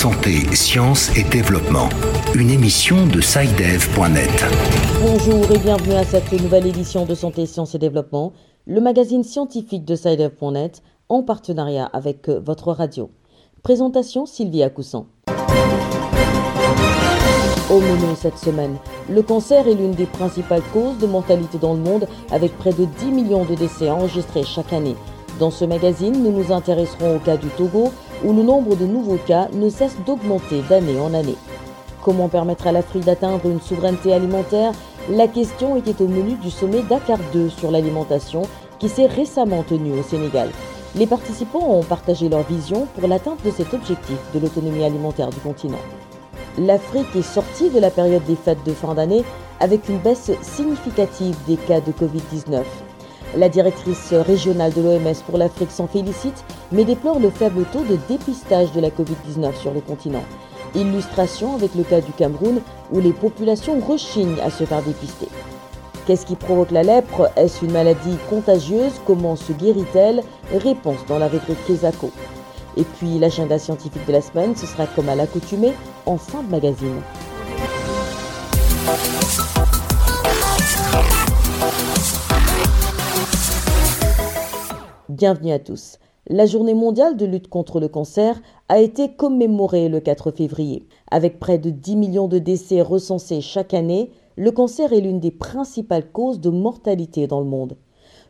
Santé, sciences et développement. Une émission de SciDev.net. Bonjour et bienvenue à cette nouvelle édition de Santé, sciences et développement, le magazine scientifique de SciDev.net en partenariat avec votre radio. Présentation Sylvie Coussan. Au menu cette semaine, le cancer est l'une des principales causes de mortalité dans le monde avec près de 10 millions de décès enregistrés chaque année. Dans ce magazine, nous nous intéresserons au cas du Togo où le nombre de nouveaux cas ne cesse d'augmenter d'année en année. Comment permettre à l'Afrique d'atteindre une souveraineté alimentaire? La question était au menu du sommet Dakar 2 sur l'alimentation qui s'est récemment tenu au Sénégal. Les participants ont partagé leur vision pour l'atteinte de cet objectif de l'autonomie alimentaire du continent. L'Afrique est sortie de la période des fêtes de fin d'année avec une baisse significative des cas de Covid-19. La directrice régionale de l'OMS pour l'Afrique s'en félicite, mais déplore le faible taux de dépistage de la Covid-19 sur le continent. Illustration avec le cas du Cameroun, où les populations rechignent à se faire dépister. Qu'est-ce qui provoque la lèpre? Est-ce une maladie contagieuse? Comment se guérit-elle? Réponse dans la rubrique Kesako. Et puis l'agenda scientifique de la semaine, ce sera comme à l'accoutumée en fin de magazine. Bienvenue à tous. La journée mondiale de lutte contre le cancer a été commémorée le 4 février. Avec près de 10 millions de décès recensés chaque année, le cancer est l'une des principales causes de mortalité dans le monde.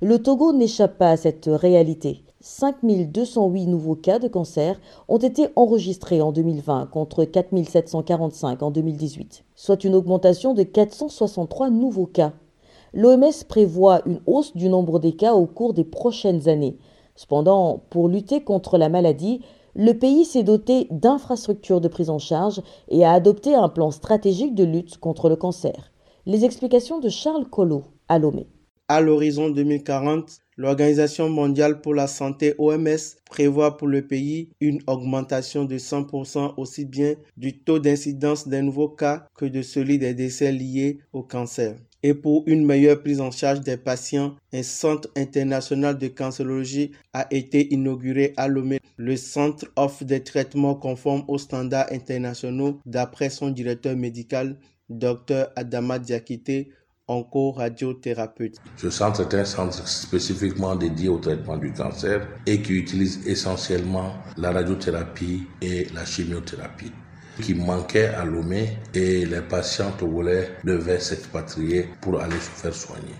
Le Togo n'échappe pas à cette réalité. 5208 nouveaux cas de cancer ont été enregistrés en 2020 contre 4745 en 2018, soit une augmentation de 463 nouveaux cas l'OMS prévoit une hausse du nombre des cas au cours des prochaines années. Cependant, pour lutter contre la maladie, le pays s'est doté d'infrastructures de prise en charge et a adopté un plan stratégique de lutte contre le cancer. Les explications de Charles Collot à Lomé. À l'horizon 2040, l'Organisation mondiale pour la santé OMS prévoit pour le pays une augmentation de 100% aussi bien du taux d'incidence des nouveaux cas que de celui des décès liés au cancer et pour une meilleure prise en charge des patients, un centre international de cancérologie a été inauguré à Lomé. Le centre offre des traitements conformes aux standards internationaux d'après son directeur médical, Dr Adama Diakite, onco-radiothérapeute. Ce centre est un centre spécifiquement dédié au traitement du cancer et qui utilise essentiellement la radiothérapie et la chimiothérapie qui manquait à Lomé et les patients togolais devaient s'expatrier pour aller se faire soigner.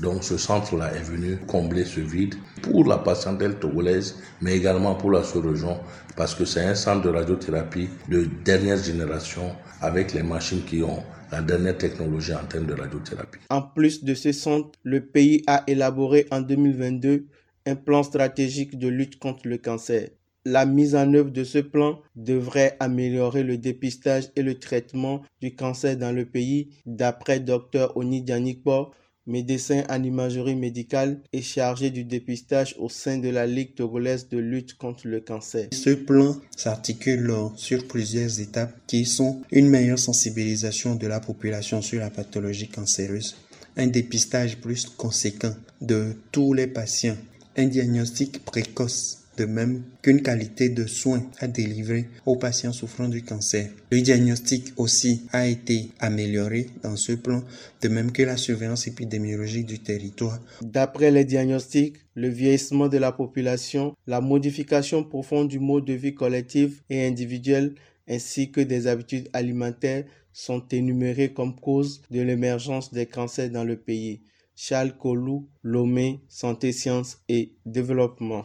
Donc ce centre-là est venu combler ce vide pour la patientèle togolaise, mais également pour la sous-région, parce que c'est un centre de radiothérapie de dernière génération avec les machines qui ont la dernière technologie en termes de radiothérapie. En plus de ce centre, le pays a élaboré en 2022 un plan stratégique de lutte contre le cancer. La mise en œuvre de ce plan devrait améliorer le dépistage et le traitement du cancer dans le pays, d'après Dr Oni Dianikbo, médecin en imagerie médicale et chargé du dépistage au sein de la Ligue togolaise de lutte contre le cancer. Ce plan s'articule sur plusieurs étapes qui sont une meilleure sensibilisation de la population sur la pathologie cancéreuse, un dépistage plus conséquent de tous les patients, un diagnostic précoce de même qu'une qualité de soins à délivrer aux patients souffrant du cancer. Le diagnostic aussi a été amélioré dans ce plan, de même que la surveillance épidémiologique du territoire. D'après les diagnostics, le vieillissement de la population, la modification profonde du mode de vie collectif et individuel, ainsi que des habitudes alimentaires sont énumérés comme cause de l'émergence des cancers dans le pays. Charles Colou, Lomé, Santé, Sciences et Développement.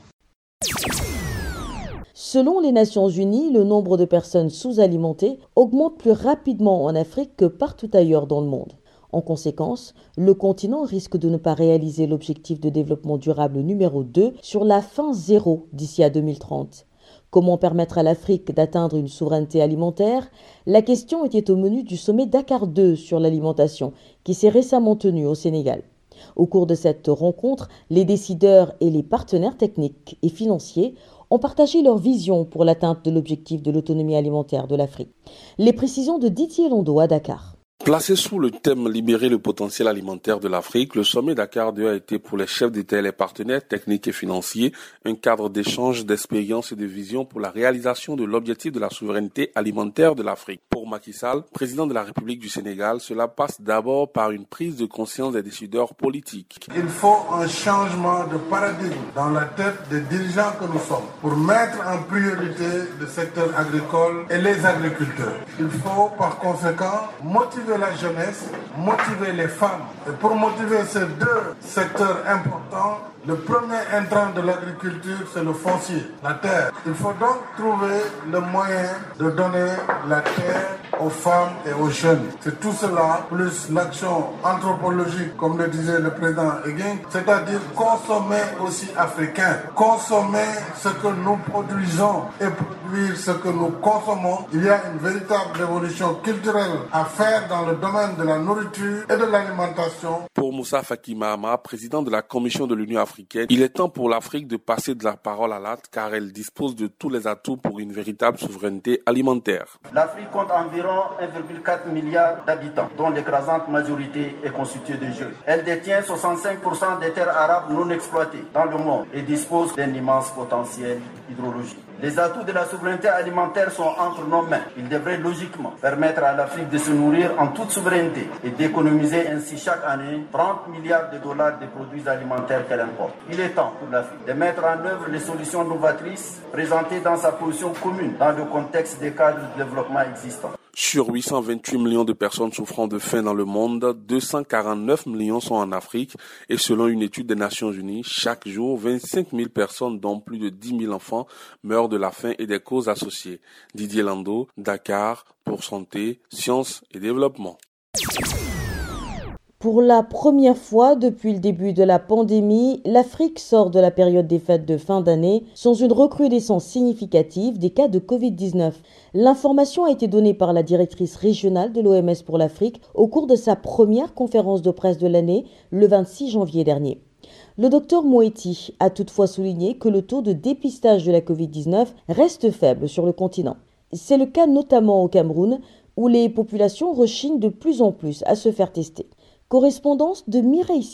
Selon les Nations Unies, le nombre de personnes sous-alimentées augmente plus rapidement en Afrique que partout ailleurs dans le monde. En conséquence, le continent risque de ne pas réaliser l'objectif de développement durable numéro 2 sur la fin zéro d'ici à 2030. Comment permettre à l'Afrique d'atteindre une souveraineté alimentaire? La question était au menu du sommet Dakar 2 sur l'alimentation qui s'est récemment tenu au Sénégal. Au cours de cette rencontre, les décideurs et les partenaires techniques et financiers ont partagé leur vision pour l'atteinte de l'objectif de l'autonomie alimentaire de l'Afrique. Les précisions de Didier Londo à Dakar. Placé sous le thème Libérer le potentiel alimentaire de l'Afrique, le sommet Dakar 2 a été pour les chefs d'État et les partenaires techniques et financiers un cadre d'échange, d'expérience et de vision pour la réalisation de l'objectif de la souveraineté alimentaire de l'Afrique. Pour Macky Sall, président de la République du Sénégal, cela passe d'abord par une prise de conscience des décideurs politiques. Il faut un changement de paradigme dans la tête des dirigeants que nous sommes pour mettre en priorité le secteur agricole et les agriculteurs. Il faut par conséquent motiver la jeunesse, motiver les femmes. Et pour motiver ces deux secteurs importants, le premier intrant de l'agriculture, c'est le foncier, la terre. Il faut donc trouver le moyen de donner la terre aux femmes et aux jeunes. C'est tout cela, plus l'action anthropologique, comme le disait le président Eguin, c'est-à-dire consommer aussi africain, consommer ce que nous produisons et produire ce que nous consommons. Il y a une véritable révolution culturelle à faire dans le domaine de la nourriture et de l'alimentation. Pour Moussa Fakimama, président de la Commission de l'Union africaine, il est temps pour l'Afrique de passer de la parole à l'acte car elle dispose de tous les atouts pour une véritable souveraineté alimentaire. L'Afrique compte environ 1,4 milliard d'habitants, dont l'écrasante majorité est constituée de jeunes. Elle détient 65% des terres arabes non exploitées dans le monde et dispose d'un immense potentiel hydrologique. Les atouts de la souveraineté alimentaire sont entre nos mains. Ils devraient logiquement permettre à l'Afrique de se nourrir en toute souveraineté et d'économiser ainsi chaque année 30 milliards de dollars de produits alimentaires qu'elle importe. Il est temps pour l'Afrique de mettre en œuvre les solutions novatrices présentées dans sa position commune dans le contexte des cadres de développement existants. Sur 828 millions de personnes souffrant de faim dans le monde, 249 millions sont en Afrique et selon une étude des Nations Unies, chaque jour, 25 000 personnes, dont plus de 10 000 enfants, meurent de la faim et des causes associées. Didier Lando, Dakar, pour Santé, Sciences et Développement. Pour la première fois depuis le début de la pandémie, l'Afrique sort de la période des fêtes de fin d'année sans une recrudescence significative des cas de Covid-19. L'information a été donnée par la directrice régionale de l'OMS pour l'Afrique au cours de sa première conférence de presse de l'année le 26 janvier dernier. Le docteur Moeti a toutefois souligné que le taux de dépistage de la Covid-19 reste faible sur le continent. C'est le cas notamment au Cameroun, où les populations rechignent de plus en plus à se faire tester. Correspondance de Mireille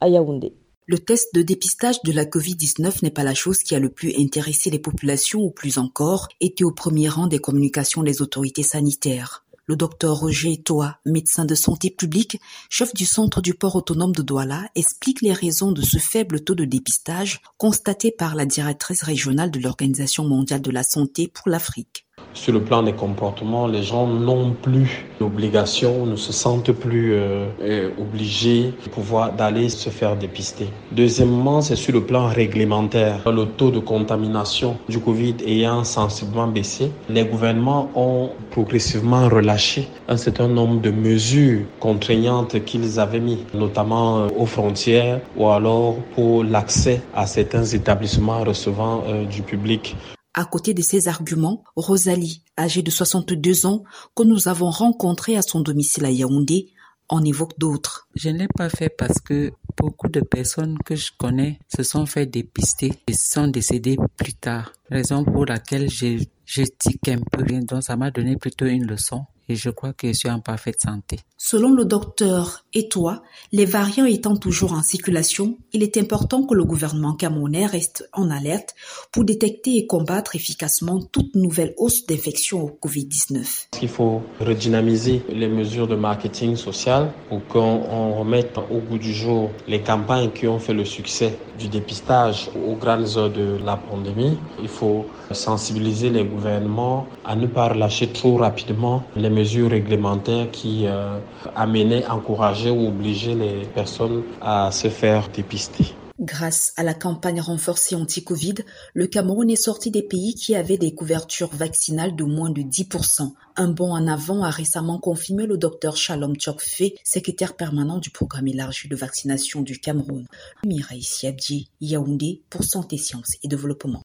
à Yaoundé. Le test de dépistage de la Covid-19 n'est pas la chose qui a le plus intéressé les populations ou plus encore était au premier rang des communications des autorités sanitaires. Le docteur Roger Toa, médecin de santé publique, chef du centre du port autonome de Douala, explique les raisons de ce faible taux de dépistage constaté par la directrice régionale de l'Organisation mondiale de la santé pour l'Afrique. Sur le plan des comportements, les gens n'ont plus l'obligation, ne se sentent plus euh, euh, obligés de pouvoir d'aller se faire dépister. Deuxièmement, c'est sur le plan réglementaire. Le taux de contamination du Covid ayant sensiblement baissé, les gouvernements ont progressivement relâché un certain nombre de mesures contraignantes qu'ils avaient mis, notamment euh, aux frontières ou alors pour l'accès à certains établissements recevant du public. À côté de ces arguments, Rosalie, âgée de 62 ans, que nous avons rencontrée à son domicile à Yaoundé, en évoque d'autres. Je ne l'ai pas fait parce que beaucoup de personnes que je connais se sont fait dépister et sont décédées plus tard. Raison pour laquelle je, je tique un peu. Donc ça m'a donné plutôt une leçon et je crois que je suis en parfaite santé. Selon le docteur Etoa, les variants étant toujours en circulation, il est important que le gouvernement camerounais reste en alerte pour détecter et combattre efficacement toute nouvelle hausse d'infection au Covid-19. Il faut redynamiser les mesures de marketing social pour qu'on remette au bout du jour les campagnes qui ont fait le succès du dépistage aux grandes heures de la pandémie? Il faut sensibiliser les gouvernements à ne pas relâcher trop rapidement les mesures réglementaires qui euh, amenaient, encourager ou obliger les personnes à se faire dépister. Grâce à la campagne renforcée anti-Covid, le Cameroun est sorti des pays qui avaient des couvertures vaccinales de moins de 10%. Un bond en avant a récemment confirmé le docteur Shalom Tchokfe, secrétaire permanent du programme élargi de vaccination du Cameroun. Mireille Siabdi, Yaoundé pour Santé, Sciences et Développement.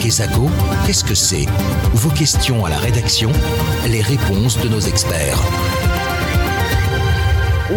Kesako, qu'est-ce que c'est Vos questions à la rédaction, les réponses de nos experts.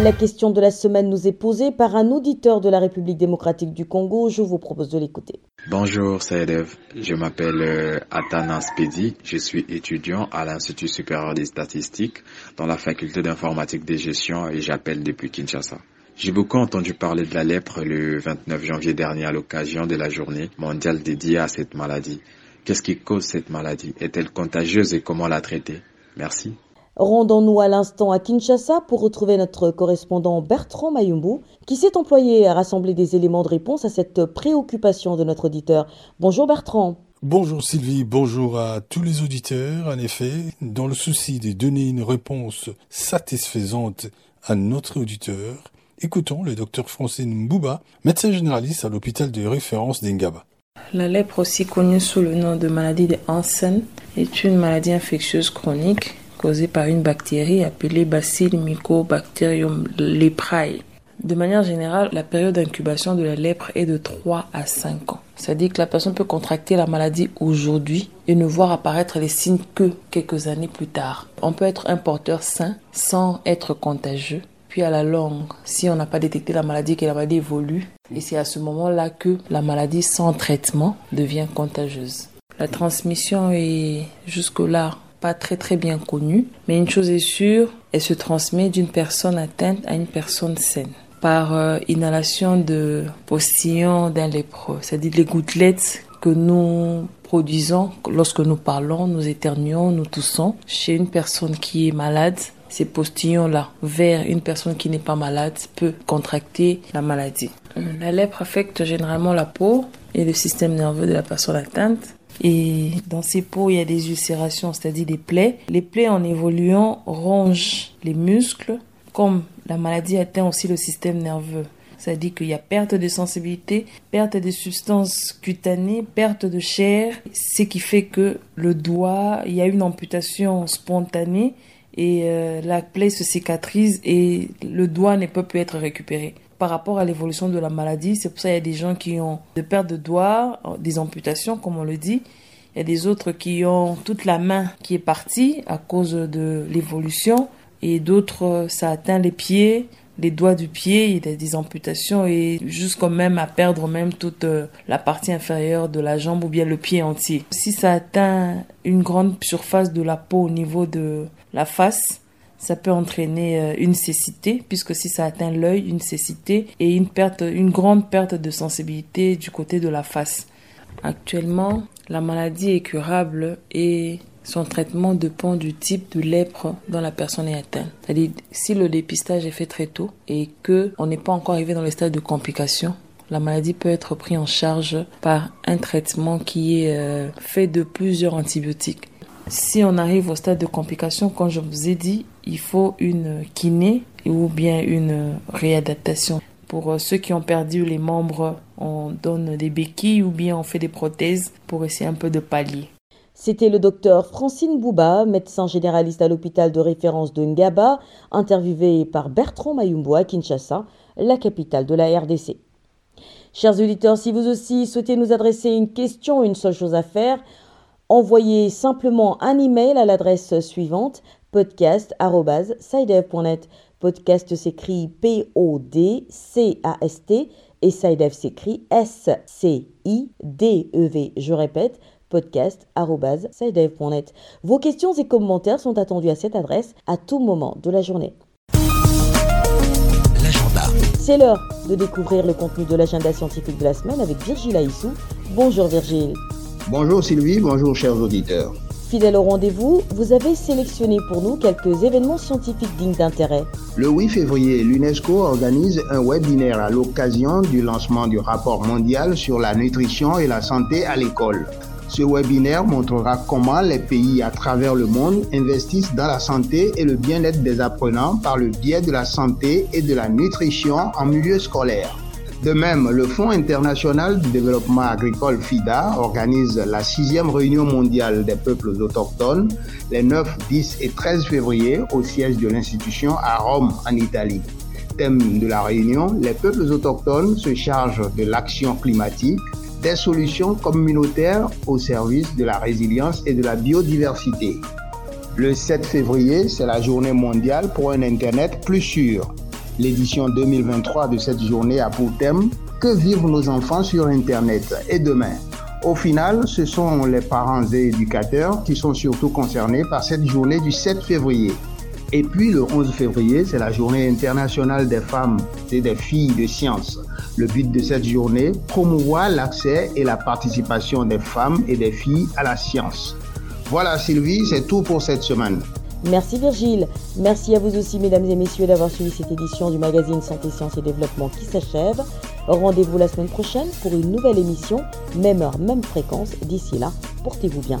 La question de la semaine nous est posée par un auditeur de la République démocratique du Congo. Je vous propose de l'écouter. Bonjour Saïdev, je m'appelle euh, Atanas Pedi, je suis étudiant à l'Institut supérieur des statistiques dans la faculté d'informatique des gestions et j'appelle depuis Kinshasa. J'ai beaucoup entendu parler de la lèpre le 29 janvier dernier à l'occasion de la journée mondiale dédiée à cette maladie. Qu'est-ce qui cause cette maladie? Est-elle contagieuse et comment la traiter? Merci. Rendons-nous à l'instant à Kinshasa pour retrouver notre correspondant Bertrand Mayumbu, qui s'est employé à rassembler des éléments de réponse à cette préoccupation de notre auditeur. Bonjour Bertrand. Bonjour Sylvie, bonjour à tous les auditeurs. En effet, dans le souci de donner une réponse satisfaisante à notre auditeur, écoutons le docteur Francine Mbouba, médecin généraliste à l'hôpital de référence d'Engaba. La lèpre, aussi connue sous le nom de maladie de Hansen, est une maladie infectieuse chronique causée par une bactérie appelée Bacille Mycobacterium leprae. De manière générale, la période d'incubation de la lèpre est de 3 à 5 ans. C'est-à-dire que la personne peut contracter la maladie aujourd'hui et ne voir apparaître les signes que quelques années plus tard. On peut être un porteur sain sans être contagieux. Puis à la longue, si on n'a pas détecté la maladie, que la maladie évolue, et c'est à ce moment-là que la maladie sans traitement devient contagieuse. La transmission est jusque-là pas très très bien connue, mais une chose est sûre, elle se transmet d'une personne atteinte à une personne saine. Par euh, inhalation de postillon d'un lépreux, c'est-à-dire les gouttelettes que nous produisons lorsque nous parlons, nous éternuons, nous toussons chez une personne qui est malade. Ces postillons-là vers une personne qui n'est pas malade peut contracter la maladie. La lèpre affecte généralement la peau et le système nerveux de la personne atteinte. Et dans ces peaux, il y a des ulcérations, c'est-à-dire des plaies. Les plaies en évoluant rongent les muscles, comme la maladie atteint aussi le système nerveux. C'est-à-dire qu'il y a perte de sensibilité, perte de substances cutanées, perte de chair, ce qui fait que le doigt, il y a une amputation spontanée et euh, la plaie se cicatrise et le doigt ne peut plus être récupéré par rapport à l'évolution de la maladie. C'est pour ça qu'il y a des gens qui ont des pertes de doigts, des amputations, comme on le dit. Il y a des autres qui ont toute la main qui est partie à cause de l'évolution. Et d'autres, ça atteint les pieds, les doigts du pied, il a des amputations et jusqu'au même à perdre même toute euh, la partie inférieure de la jambe ou bien le pied entier. Si ça atteint une grande surface de la peau au niveau de la face, ça peut entraîner euh, une cécité, puisque si ça atteint l'œil, une cécité et une perte, une grande perte de sensibilité du côté de la face. Actuellement, la maladie est curable et son traitement dépend du type de lèpre dont la personne est atteinte. C'est-à-dire, si le dépistage est fait très tôt et que on n'est pas encore arrivé dans le stade de complication, la maladie peut être prise en charge par un traitement qui est euh, fait de plusieurs antibiotiques. Si on arrive au stade de complication, comme je vous ai dit, il faut une kiné ou bien une réadaptation. Pour euh, ceux qui ont perdu les membres, on donne des béquilles ou bien on fait des prothèses pour essayer un peu de pallier. C'était le docteur Francine Bouba, médecin généraliste à l'hôpital de référence de Ngaba, interviewé par Bertrand Mayumbo à Kinshasa, la capitale de la RDC. Chers auditeurs, si vous aussi souhaitez nous adresser une question, une seule chose à faire, envoyez simplement un email à l'adresse suivante podcast.sidev.net. Podcast s'écrit P-O-D-C-A-S-T et Sidev s'écrit S-C-I-D-E-V. Je répète, podcast.sidev.net. Vos questions et commentaires sont attendus à cette adresse à tout moment de la journée. L'agenda. C'est l'heure de découvrir le contenu de l'agenda scientifique de la semaine avec Virgile Aissou. Bonjour Virgile. Bonjour Sylvie, bonjour chers auditeurs. Fidèle au rendez-vous, vous avez sélectionné pour nous quelques événements scientifiques dignes d'intérêt. Le 8 février, l'UNESCO organise un webinaire à l'occasion du lancement du rapport mondial sur la nutrition et la santé à l'école. Ce webinaire montrera comment les pays à travers le monde investissent dans la santé et le bien-être des apprenants par le biais de la santé et de la nutrition en milieu scolaire. De même, le Fonds international de développement agricole FIDA organise la sixième réunion mondiale des peuples autochtones les 9, 10 et 13 février au siège de l'institution à Rome, en Italie. Thème de la réunion, les peuples autochtones se chargent de l'action climatique, des solutions communautaires au service de la résilience et de la biodiversité. Le 7 février, c'est la journée mondiale pour un Internet plus sûr. L'édition 2023 de cette journée a pour thème Que vivent nos enfants sur Internet et demain? Au final, ce sont les parents et éducateurs qui sont surtout concernés par cette journée du 7 février. Et puis le 11 février, c'est la journée internationale des femmes et des filles de science. Le but de cette journée, promouvoir l'accès et la participation des femmes et des filles à la science. Voilà Sylvie, c'est tout pour cette semaine. Merci Virgile. Merci à vous aussi, mesdames et messieurs, d'avoir suivi cette édition du magazine Santé, Sciences et Développement qui s'achève. Rendez-vous la semaine prochaine pour une nouvelle émission, même heure, même fréquence. D'ici là, portez-vous bien.